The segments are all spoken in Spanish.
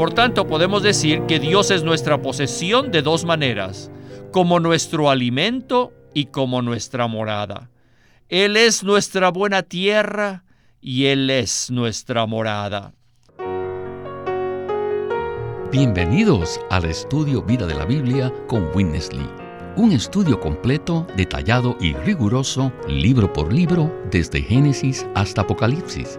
Por tanto, podemos decir que Dios es nuestra posesión de dos maneras, como nuestro alimento y como nuestra morada. Él es nuestra buena tierra y Él es nuestra morada. Bienvenidos al estudio Vida de la Biblia con Witness Lee. Un estudio completo, detallado y riguroso, libro por libro, desde Génesis hasta Apocalipsis,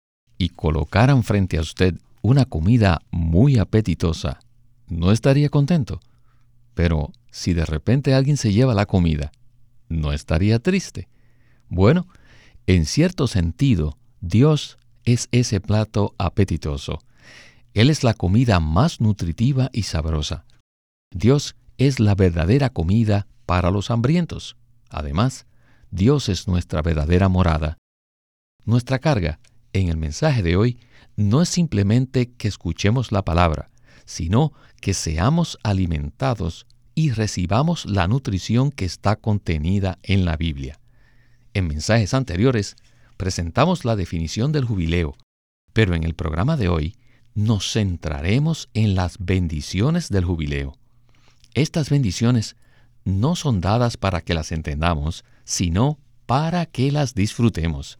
y colocaran frente a usted una comida muy apetitosa, ¿no estaría contento? Pero si de repente alguien se lleva la comida, ¿no estaría triste? Bueno, en cierto sentido, Dios es ese plato apetitoso. Él es la comida más nutritiva y sabrosa. Dios es la verdadera comida para los hambrientos. Además, Dios es nuestra verdadera morada. Nuestra carga en el mensaje de hoy no es simplemente que escuchemos la palabra, sino que seamos alimentados y recibamos la nutrición que está contenida en la Biblia. En mensajes anteriores presentamos la definición del jubileo, pero en el programa de hoy nos centraremos en las bendiciones del jubileo. Estas bendiciones no son dadas para que las entendamos, sino para que las disfrutemos.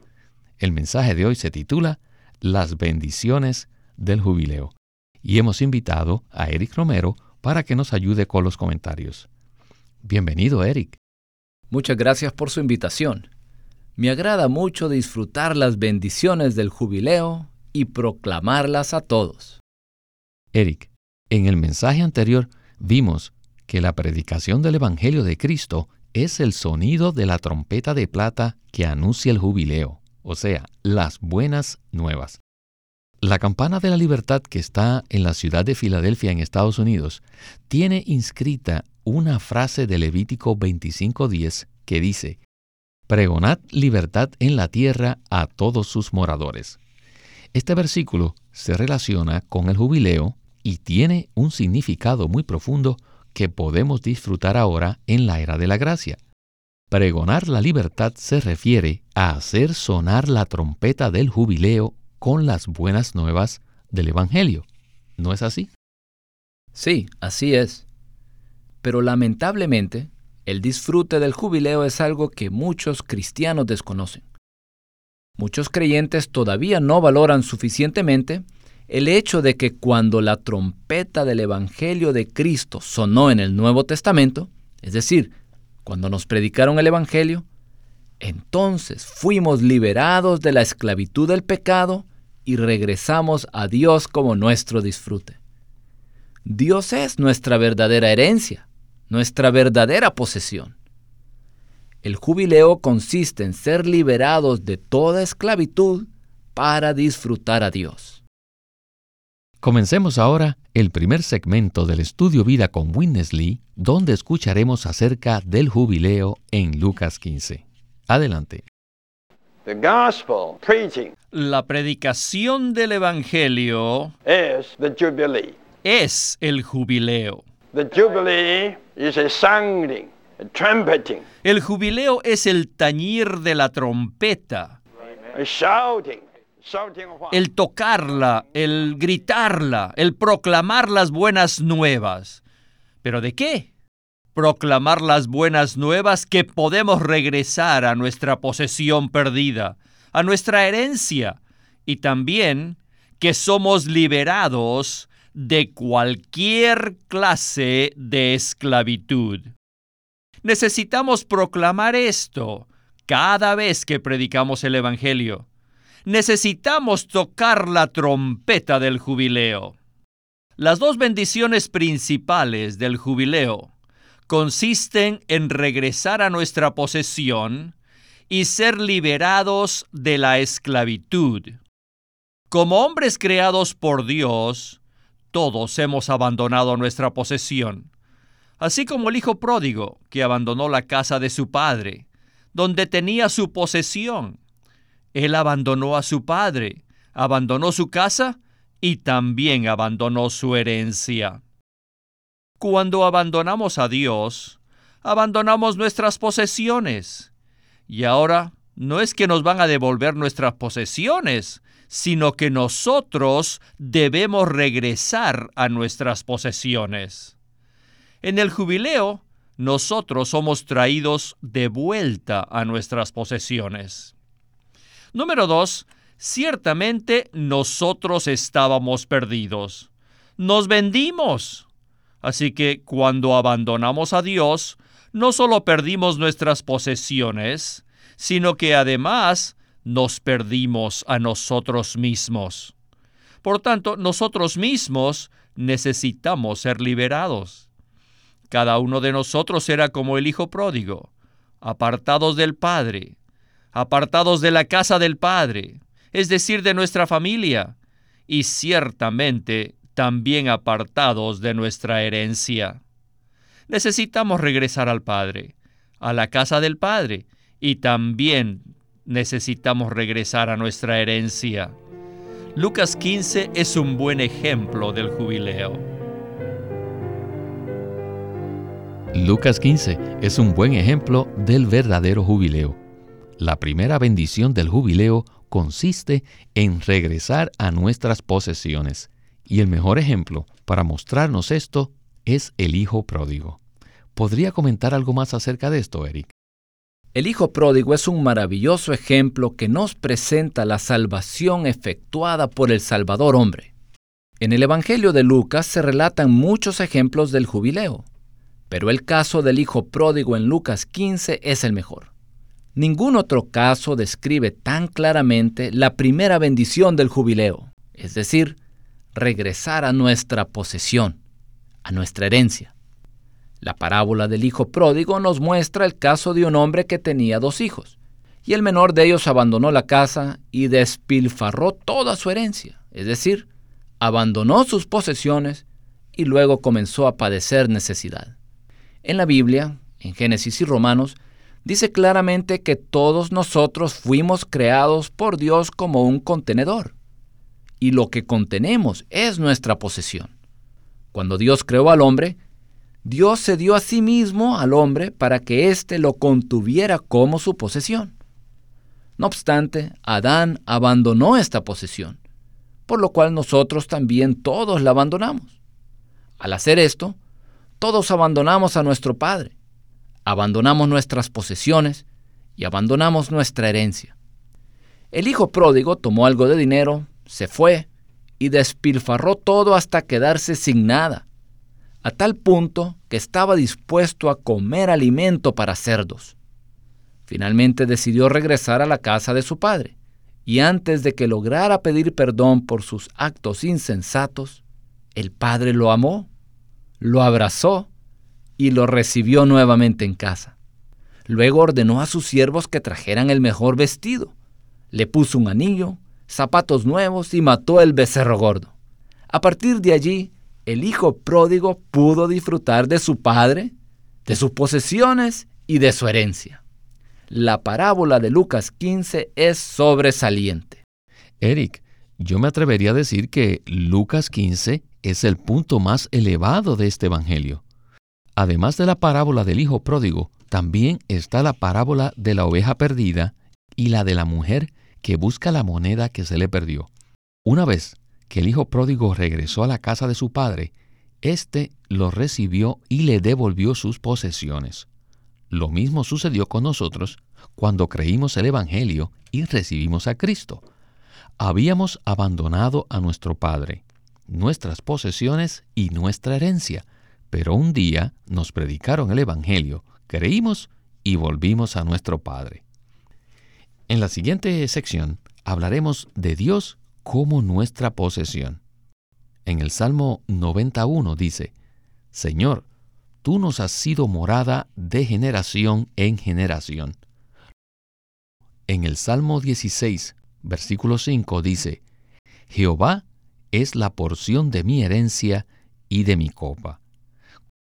El mensaje de hoy se titula Las bendiciones del jubileo y hemos invitado a Eric Romero para que nos ayude con los comentarios. Bienvenido, Eric. Muchas gracias por su invitación. Me agrada mucho disfrutar las bendiciones del jubileo y proclamarlas a todos. Eric, en el mensaje anterior vimos que la predicación del Evangelio de Cristo es el sonido de la trompeta de plata que anuncia el jubileo, o sea, las buenas nuevas. La campana de la libertad que está en la ciudad de Filadelfia en Estados Unidos tiene inscrita una frase de Levítico 25:10 que dice, Pregonad libertad en la tierra a todos sus moradores. Este versículo se relaciona con el jubileo y tiene un significado muy profundo que podemos disfrutar ahora en la era de la gracia. Pregonar la libertad se refiere a hacer sonar la trompeta del jubileo con las buenas nuevas del Evangelio. ¿No es así? Sí, así es. Pero lamentablemente, el disfrute del jubileo es algo que muchos cristianos desconocen. Muchos creyentes todavía no valoran suficientemente el hecho de que cuando la trompeta del Evangelio de Cristo sonó en el Nuevo Testamento, es decir, cuando nos predicaron el Evangelio, entonces fuimos liberados de la esclavitud del pecado y regresamos a Dios como nuestro disfrute. Dios es nuestra verdadera herencia, nuestra verdadera posesión. El jubileo consiste en ser liberados de toda esclavitud para disfrutar a Dios. Comencemos ahora el primer segmento del estudio Vida con Witness Lee, donde escucharemos acerca del jubileo en Lucas 15. Adelante. La predicación del Evangelio es el jubileo. The jubilee is a sounding el jubileo es el tañir de la trompeta. El tocarla, el gritarla, el proclamar las buenas nuevas. ¿Pero de qué? Proclamar las buenas nuevas que podemos regresar a nuestra posesión perdida, a nuestra herencia, y también que somos liberados de cualquier clase de esclavitud. Necesitamos proclamar esto cada vez que predicamos el Evangelio. Necesitamos tocar la trompeta del jubileo. Las dos bendiciones principales del jubileo consisten en regresar a nuestra posesión y ser liberados de la esclavitud. Como hombres creados por Dios, todos hemos abandonado nuestra posesión, así como el hijo pródigo que abandonó la casa de su padre, donde tenía su posesión. Él abandonó a su padre, abandonó su casa y también abandonó su herencia. Cuando abandonamos a Dios, abandonamos nuestras posesiones. Y ahora no es que nos van a devolver nuestras posesiones, sino que nosotros debemos regresar a nuestras posesiones. En el jubileo, nosotros somos traídos de vuelta a nuestras posesiones. Número dos, ciertamente nosotros estábamos perdidos. Nos vendimos. Así que cuando abandonamos a Dios, no solo perdimos nuestras posesiones, sino que además nos perdimos a nosotros mismos. Por tanto, nosotros mismos necesitamos ser liberados. Cada uno de nosotros era como el Hijo pródigo, apartados del Padre, apartados de la casa del Padre, es decir, de nuestra familia, y ciertamente también apartados de nuestra herencia. Necesitamos regresar al Padre, a la casa del Padre, y también necesitamos regresar a nuestra herencia. Lucas 15 es un buen ejemplo del jubileo. Lucas 15 es un buen ejemplo del verdadero jubileo. La primera bendición del jubileo consiste en regresar a nuestras posesiones. Y el mejor ejemplo para mostrarnos esto es el Hijo Pródigo. ¿Podría comentar algo más acerca de esto, Eric? El Hijo Pródigo es un maravilloso ejemplo que nos presenta la salvación efectuada por el Salvador hombre. En el Evangelio de Lucas se relatan muchos ejemplos del jubileo, pero el caso del Hijo Pródigo en Lucas 15 es el mejor. Ningún otro caso describe tan claramente la primera bendición del jubileo, es decir, regresar a nuestra posesión, a nuestra herencia. La parábola del hijo pródigo nos muestra el caso de un hombre que tenía dos hijos, y el menor de ellos abandonó la casa y despilfarró toda su herencia, es decir, abandonó sus posesiones y luego comenzó a padecer necesidad. En la Biblia, en Génesis y Romanos, dice claramente que todos nosotros fuimos creados por Dios como un contenedor y lo que contenemos es nuestra posesión. Cuando Dios creó al hombre, Dios se dio a sí mismo al hombre para que éste lo contuviera como su posesión. No obstante, Adán abandonó esta posesión, por lo cual nosotros también todos la abandonamos. Al hacer esto, todos abandonamos a nuestro Padre, abandonamos nuestras posesiones y abandonamos nuestra herencia. El hijo pródigo tomó algo de dinero, se fue y despilfarró todo hasta quedarse sin nada, a tal punto que estaba dispuesto a comer alimento para cerdos. Finalmente decidió regresar a la casa de su padre, y antes de que lograra pedir perdón por sus actos insensatos, el padre lo amó, lo abrazó y lo recibió nuevamente en casa. Luego ordenó a sus siervos que trajeran el mejor vestido, le puso un anillo, zapatos nuevos y mató el becerro gordo. A partir de allí, el hijo pródigo pudo disfrutar de su padre, de sus posesiones y de su herencia. La parábola de Lucas 15 es sobresaliente. Eric, yo me atrevería a decir que Lucas 15 es el punto más elevado de este Evangelio. Además de la parábola del hijo pródigo, también está la parábola de la oveja perdida y la de la mujer que busca la moneda que se le perdió. Una vez que el hijo pródigo regresó a la casa de su padre, éste lo recibió y le devolvió sus posesiones. Lo mismo sucedió con nosotros cuando creímos el Evangelio y recibimos a Cristo. Habíamos abandonado a nuestro Padre, nuestras posesiones y nuestra herencia, pero un día nos predicaron el Evangelio, creímos y volvimos a nuestro Padre. En la siguiente sección hablaremos de Dios como nuestra posesión. En el Salmo 91 dice, Señor, tú nos has sido morada de generación en generación. En el Salmo 16, versículo 5 dice, Jehová es la porción de mi herencia y de mi copa.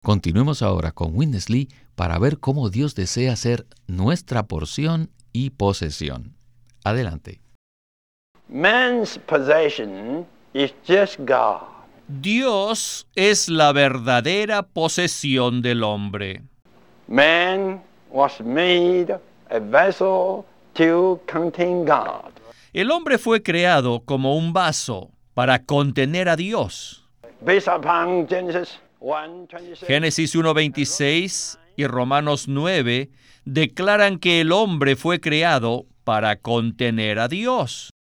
Continuemos ahora con Winnesley para ver cómo Dios desea ser nuestra porción y posesión. Adelante. Dios es la verdadera posesión del hombre. Man was made a vessel to contain God. El hombre fue creado como un vaso para contener a Dios. Based upon Genesis 1:26. Génesis 1.26 y Romanos 9 declaran que el hombre fue creado para contener a Dios.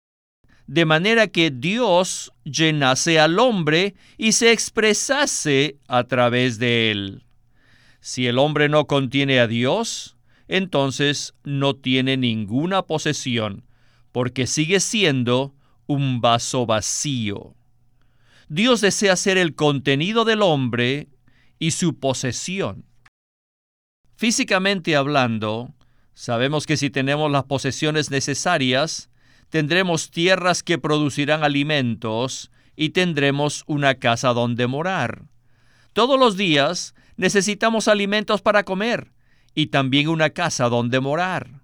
De manera que Dios llenase al hombre y se expresase a través de él. Si el hombre no contiene a Dios, entonces no tiene ninguna posesión, porque sigue siendo un vaso vacío. Dios desea ser el contenido del hombre y su posesión. Físicamente hablando, sabemos que si tenemos las posesiones necesarias, tendremos tierras que producirán alimentos y tendremos una casa donde morar. Todos los días necesitamos alimentos para comer y también una casa donde morar.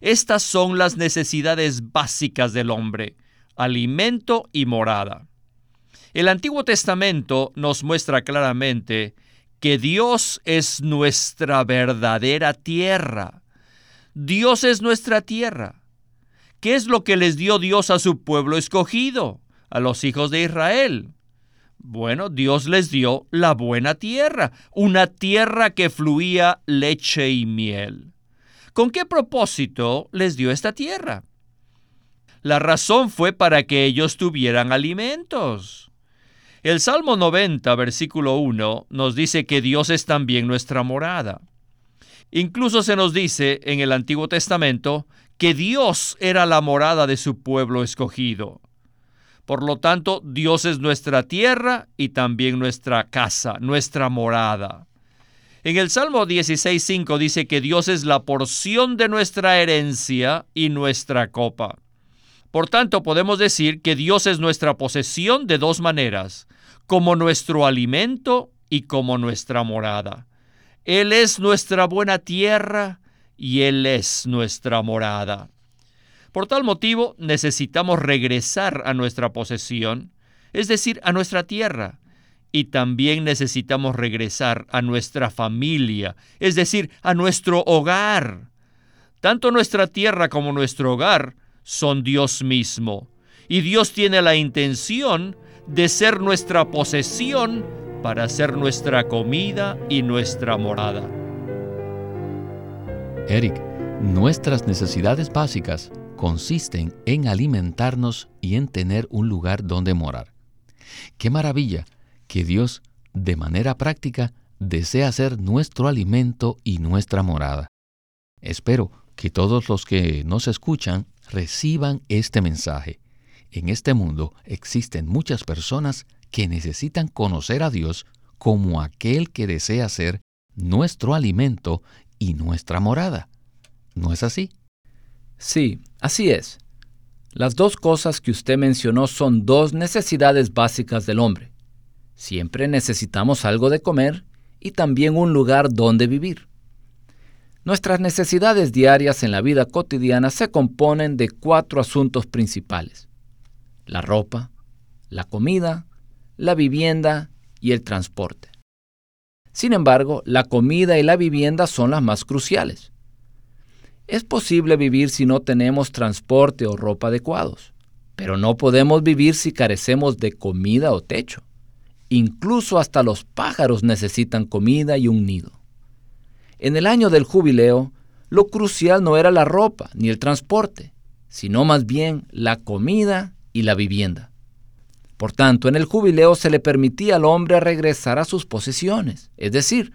Estas son las necesidades básicas del hombre, alimento y morada. El Antiguo Testamento nos muestra claramente que Dios es nuestra verdadera tierra. Dios es nuestra tierra. ¿Qué es lo que les dio Dios a su pueblo escogido, a los hijos de Israel? Bueno, Dios les dio la buena tierra, una tierra que fluía leche y miel. ¿Con qué propósito les dio esta tierra? La razón fue para que ellos tuvieran alimentos. El Salmo 90, versículo 1, nos dice que Dios es también nuestra morada. Incluso se nos dice en el Antiguo Testamento que Dios era la morada de su pueblo escogido. Por lo tanto, Dios es nuestra tierra y también nuestra casa, nuestra morada. En el Salmo 16.5 dice que Dios es la porción de nuestra herencia y nuestra copa. Por tanto, podemos decir que Dios es nuestra posesión de dos maneras, como nuestro alimento y como nuestra morada. Él es nuestra buena tierra y Él es nuestra morada. Por tal motivo necesitamos regresar a nuestra posesión, es decir, a nuestra tierra, y también necesitamos regresar a nuestra familia, es decir, a nuestro hogar. Tanto nuestra tierra como nuestro hogar son Dios mismo, y Dios tiene la intención de ser nuestra posesión para ser nuestra comida y nuestra morada. Eric, nuestras necesidades básicas consisten en alimentarnos y en tener un lugar donde morar. Qué maravilla que Dios, de manera práctica, desea ser nuestro alimento y nuestra morada. Espero que todos los que nos escuchan reciban este mensaje. En este mundo existen muchas personas que necesitan conocer a Dios como aquel que desea ser nuestro alimento y nuestra morada. ¿No es así? Sí, así es. Las dos cosas que usted mencionó son dos necesidades básicas del hombre. Siempre necesitamos algo de comer y también un lugar donde vivir. Nuestras necesidades diarias en la vida cotidiana se componen de cuatro asuntos principales. La ropa, la comida, la vivienda y el transporte. Sin embargo, la comida y la vivienda son las más cruciales. Es posible vivir si no tenemos transporte o ropa adecuados, pero no podemos vivir si carecemos de comida o techo. Incluso hasta los pájaros necesitan comida y un nido. En el año del jubileo, lo crucial no era la ropa ni el transporte, sino más bien la comida y la vivienda. Por tanto, en el jubileo se le permitía al hombre regresar a sus posesiones, es decir,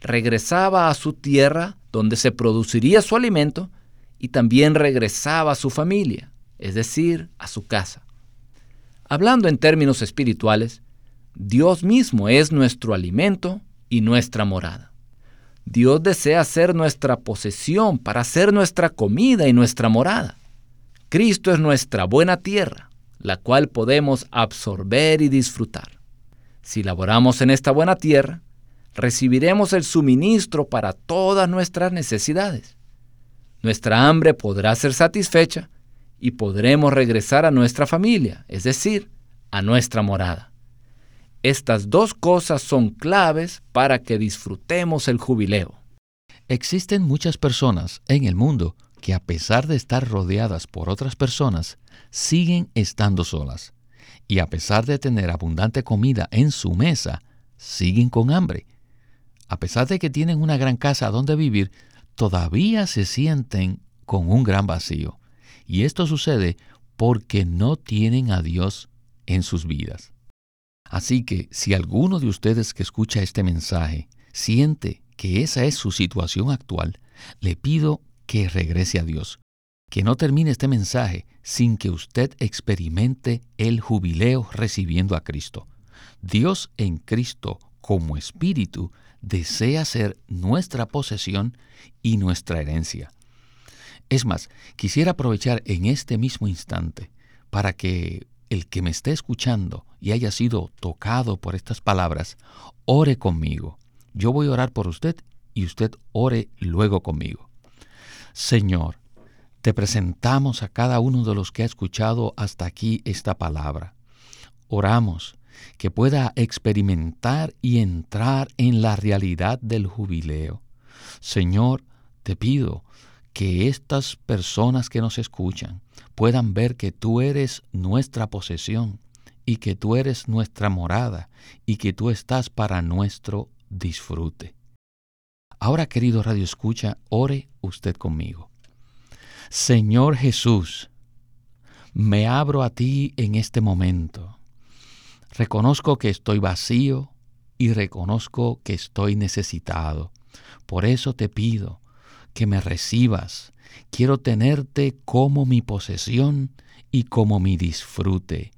regresaba a su tierra donde se produciría su alimento y también regresaba a su familia, es decir, a su casa. Hablando en términos espirituales, Dios mismo es nuestro alimento y nuestra morada. Dios desea ser nuestra posesión para ser nuestra comida y nuestra morada. Cristo es nuestra buena tierra, la cual podemos absorber y disfrutar. Si laboramos en esta buena tierra, recibiremos el suministro para todas nuestras necesidades. Nuestra hambre podrá ser satisfecha y podremos regresar a nuestra familia, es decir, a nuestra morada. Estas dos cosas son claves para que disfrutemos el jubileo. Existen muchas personas en el mundo que a pesar de estar rodeadas por otras personas, siguen estando solas. Y a pesar de tener abundante comida en su mesa, siguen con hambre. A pesar de que tienen una gran casa donde vivir, todavía se sienten con un gran vacío. Y esto sucede porque no tienen a Dios en sus vidas. Así que si alguno de ustedes que escucha este mensaje siente que esa es su situación actual, le pido que regrese a Dios, que no termine este mensaje sin que usted experimente el jubileo recibiendo a Cristo. Dios en Cristo como Espíritu desea ser nuestra posesión y nuestra herencia. Es más, quisiera aprovechar en este mismo instante para que el que me esté escuchando y haya sido tocado por estas palabras, ore conmigo. Yo voy a orar por usted y usted ore luego conmigo. Señor, te presentamos a cada uno de los que ha escuchado hasta aquí esta palabra. Oramos que pueda experimentar y entrar en la realidad del jubileo. Señor, te pido que estas personas que nos escuchan puedan ver que tú eres nuestra posesión y que tú eres nuestra morada y que tú estás para nuestro disfrute. Ahora, querido Radio Escucha, ore usted conmigo. Señor Jesús, me abro a ti en este momento. Reconozco que estoy vacío y reconozco que estoy necesitado. Por eso te pido que me recibas. Quiero tenerte como mi posesión y como mi disfrute.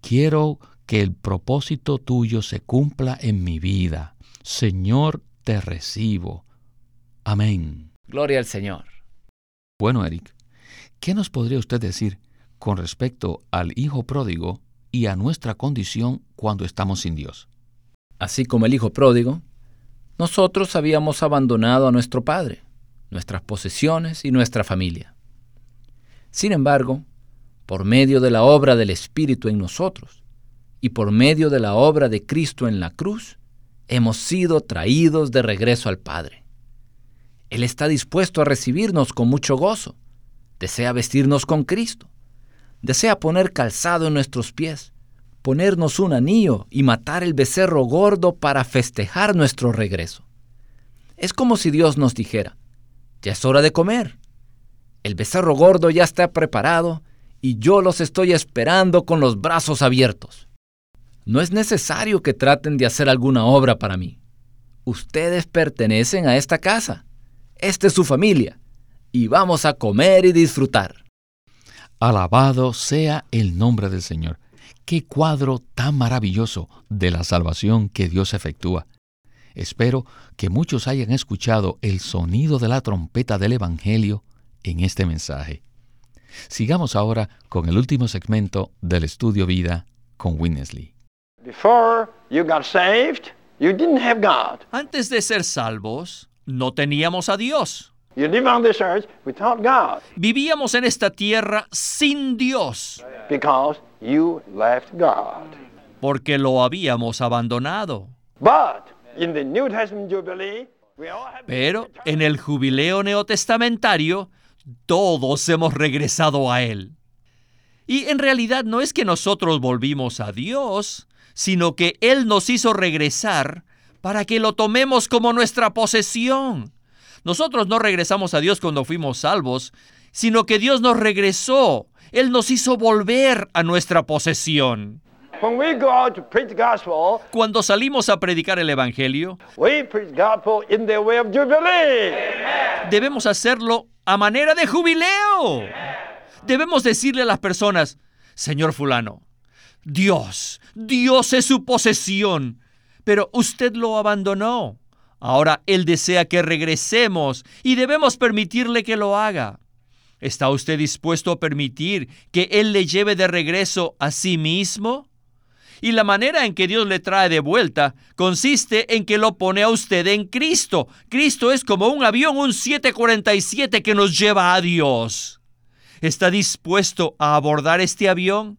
Quiero que el propósito tuyo se cumpla en mi vida. Señor, te recibo. Amén. Gloria al Señor. Bueno, Eric, ¿qué nos podría usted decir con respecto al Hijo pródigo y a nuestra condición cuando estamos sin Dios? Así como el Hijo pródigo, nosotros habíamos abandonado a nuestro Padre, nuestras posesiones y nuestra familia. Sin embargo, por medio de la obra del Espíritu en nosotros y por medio de la obra de Cristo en la cruz, hemos sido traídos de regreso al Padre. Él está dispuesto a recibirnos con mucho gozo. Desea vestirnos con Cristo. Desea poner calzado en nuestros pies, ponernos un anillo y matar el becerro gordo para festejar nuestro regreso. Es como si Dios nos dijera, ya es hora de comer. El becerro gordo ya está preparado y yo los estoy esperando con los brazos abiertos. No es necesario que traten de hacer alguna obra para mí. Ustedes pertenecen a esta casa esta es su familia, y vamos a comer y disfrutar. Alabado sea el nombre del Señor. Qué cuadro tan maravilloso de la salvación que Dios efectúa. Espero que muchos hayan escuchado el sonido de la trompeta del Evangelio en este mensaje. Sigamos ahora con el último segmento del estudio vida con Winnesley. Antes de ser salvos, no teníamos a Dios. Vivíamos en esta tierra sin Dios. Porque lo habíamos abandonado. Pero en el jubileo neotestamentario, todos hemos regresado a Él. Y en realidad no es que nosotros volvimos a Dios, sino que Él nos hizo regresar para que lo tomemos como nuestra posesión. Nosotros no regresamos a Dios cuando fuimos salvos, sino que Dios nos regresó. Él nos hizo volver a nuestra posesión. Cuando salimos a predicar el Evangelio, debemos hacerlo a manera de jubileo. Debemos decirle a las personas, Señor fulano, Dios, Dios es su posesión pero usted lo abandonó. Ahora Él desea que regresemos y debemos permitirle que lo haga. ¿Está usted dispuesto a permitir que Él le lleve de regreso a sí mismo? Y la manera en que Dios le trae de vuelta consiste en que lo pone a usted en Cristo. Cristo es como un avión, un 747 que nos lleva a Dios. ¿Está dispuesto a abordar este avión?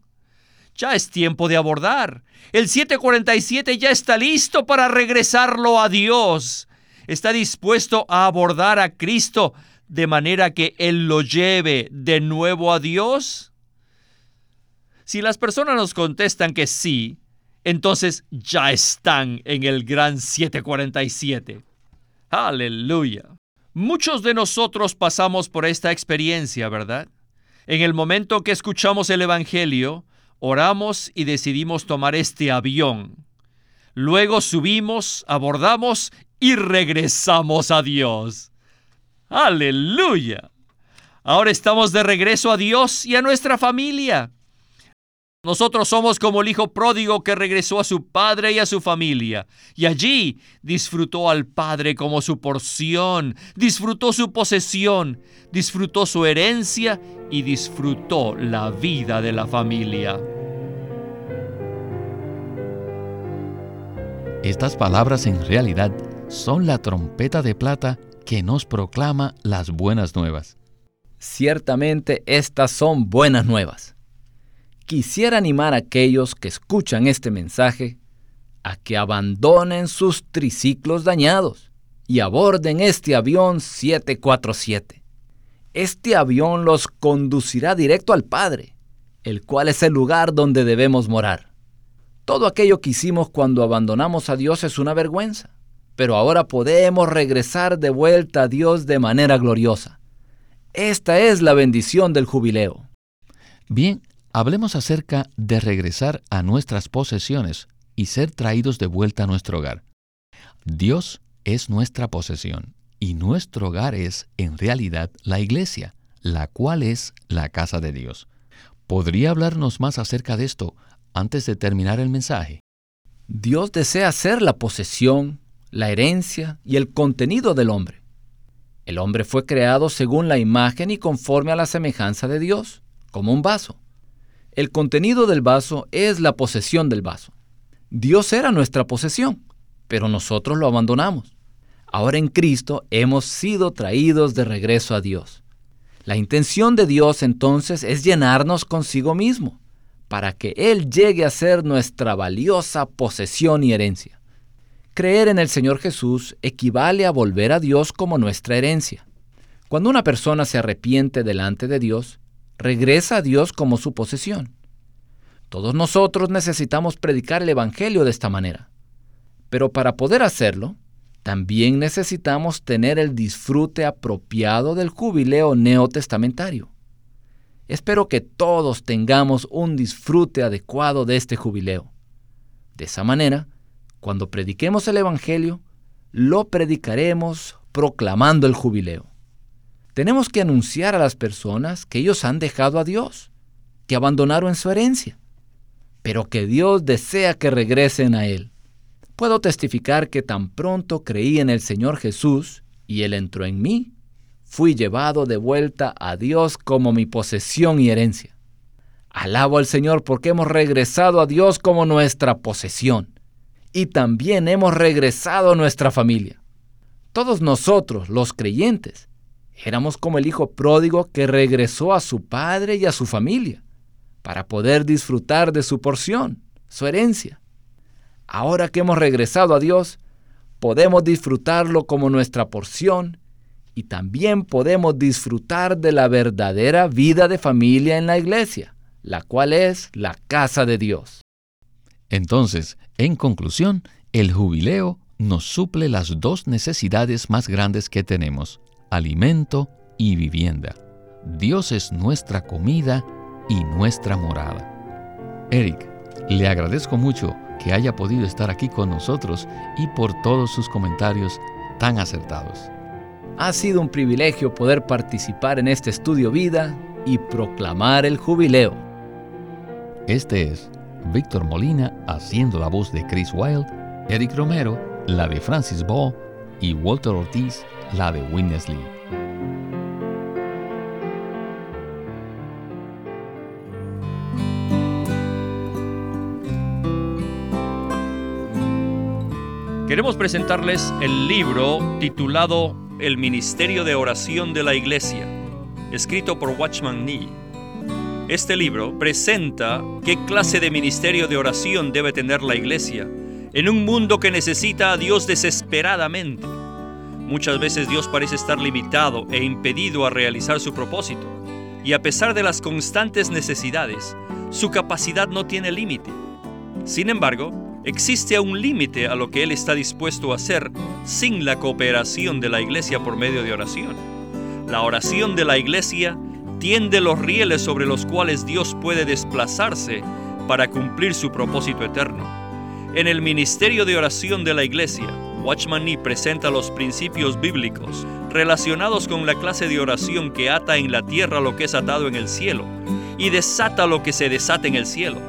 Ya es tiempo de abordar. El 747 ya está listo para regresarlo a Dios. Está dispuesto a abordar a Cristo de manera que Él lo lleve de nuevo a Dios? Si las personas nos contestan que sí, entonces ya están en el gran 747. Aleluya. Muchos de nosotros pasamos por esta experiencia, ¿verdad? En el momento que escuchamos el Evangelio, oramos y decidimos tomar este avión. Luego subimos, abordamos y regresamos a Dios. Aleluya. Ahora estamos de regreso a Dios y a nuestra familia. Nosotros somos como el hijo pródigo que regresó a su padre y a su familia, y allí disfrutó al padre como su porción, disfrutó su posesión, disfrutó su herencia y disfrutó la vida de la familia. Estas palabras en realidad son la trompeta de plata que nos proclama las buenas nuevas. Ciertamente estas son buenas nuevas. Quisiera animar a aquellos que escuchan este mensaje a que abandonen sus triciclos dañados y aborden este avión 747. Este avión los conducirá directo al Padre, el cual es el lugar donde debemos morar. Todo aquello que hicimos cuando abandonamos a Dios es una vergüenza pero ahora podemos regresar de vuelta a Dios de manera gloriosa. Esta es la bendición del jubileo. Bien, hablemos acerca de regresar a nuestras posesiones y ser traídos de vuelta a nuestro hogar. Dios es nuestra posesión y nuestro hogar es, en realidad, la iglesia, la cual es la casa de Dios. ¿Podría hablarnos más acerca de esto antes de terminar el mensaje? Dios desea ser la posesión, la herencia y el contenido del hombre. El hombre fue creado según la imagen y conforme a la semejanza de Dios, como un vaso. El contenido del vaso es la posesión del vaso. Dios era nuestra posesión, pero nosotros lo abandonamos. Ahora en Cristo hemos sido traídos de regreso a Dios. La intención de Dios entonces es llenarnos consigo mismo, para que Él llegue a ser nuestra valiosa posesión y herencia. Creer en el Señor Jesús equivale a volver a Dios como nuestra herencia. Cuando una persona se arrepiente delante de Dios, regresa a Dios como su posesión. Todos nosotros necesitamos predicar el Evangelio de esta manera. Pero para poder hacerlo, también necesitamos tener el disfrute apropiado del jubileo neotestamentario. Espero que todos tengamos un disfrute adecuado de este jubileo. De esa manera, cuando prediquemos el Evangelio, lo predicaremos proclamando el jubileo. Tenemos que anunciar a las personas que ellos han dejado a Dios, que abandonaron su herencia, pero que Dios desea que regresen a Él. Puedo testificar que tan pronto creí en el Señor Jesús y Él entró en mí, fui llevado de vuelta a Dios como mi posesión y herencia. Alabo al Señor porque hemos regresado a Dios como nuestra posesión y también hemos regresado a nuestra familia. Todos nosotros, los creyentes, éramos como el hijo pródigo que regresó a su padre y a su familia para poder disfrutar de su porción, su herencia. Ahora que hemos regresado a Dios, podemos disfrutarlo como nuestra porción y también podemos disfrutar de la verdadera vida de familia en la iglesia, la cual es la casa de Dios. Entonces, en conclusión, el jubileo nos suple las dos necesidades más grandes que tenemos, alimento y vivienda. Dios es nuestra comida y nuestra morada. Eric, le agradezco mucho que haya podido estar aquí con nosotros y por todos sus comentarios tan acertados. Ha sido un privilegio poder participar en este estudio vida y proclamar el jubileo. Este es Víctor Molina haciendo la voz de Chris Wilde, Eric Romero la de Francis Ball y Walter Ortiz la de Witness Lee. Queremos presentarles el libro titulado El Ministerio de Oración de la Iglesia, escrito por Watchman Nee. Este libro presenta qué clase de ministerio de oración debe tener la Iglesia en un mundo que necesita a Dios desesperadamente. Muchas veces Dios parece estar limitado e impedido a realizar su propósito, y a pesar de las constantes necesidades, su capacidad no tiene límite. Sin embargo, existe un límite a lo que Él está dispuesto a hacer sin la cooperación de la iglesia por medio de oración. La oración de la iglesia tiende los rieles sobre los cuales Dios puede desplazarse para cumplir su propósito eterno. En el ministerio de oración de la iglesia, Watchman Nee presenta los principios bíblicos relacionados con la clase de oración que ata en la tierra lo que es atado en el cielo y desata lo que se desata en el cielo.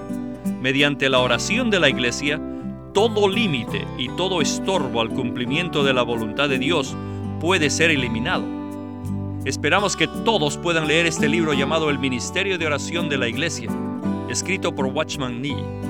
Mediante la oración de la iglesia, todo límite y todo estorbo al cumplimiento de la voluntad de Dios puede ser eliminado. Esperamos que todos puedan leer este libro llamado El Ministerio de Oración de la Iglesia, escrito por Watchman Nee.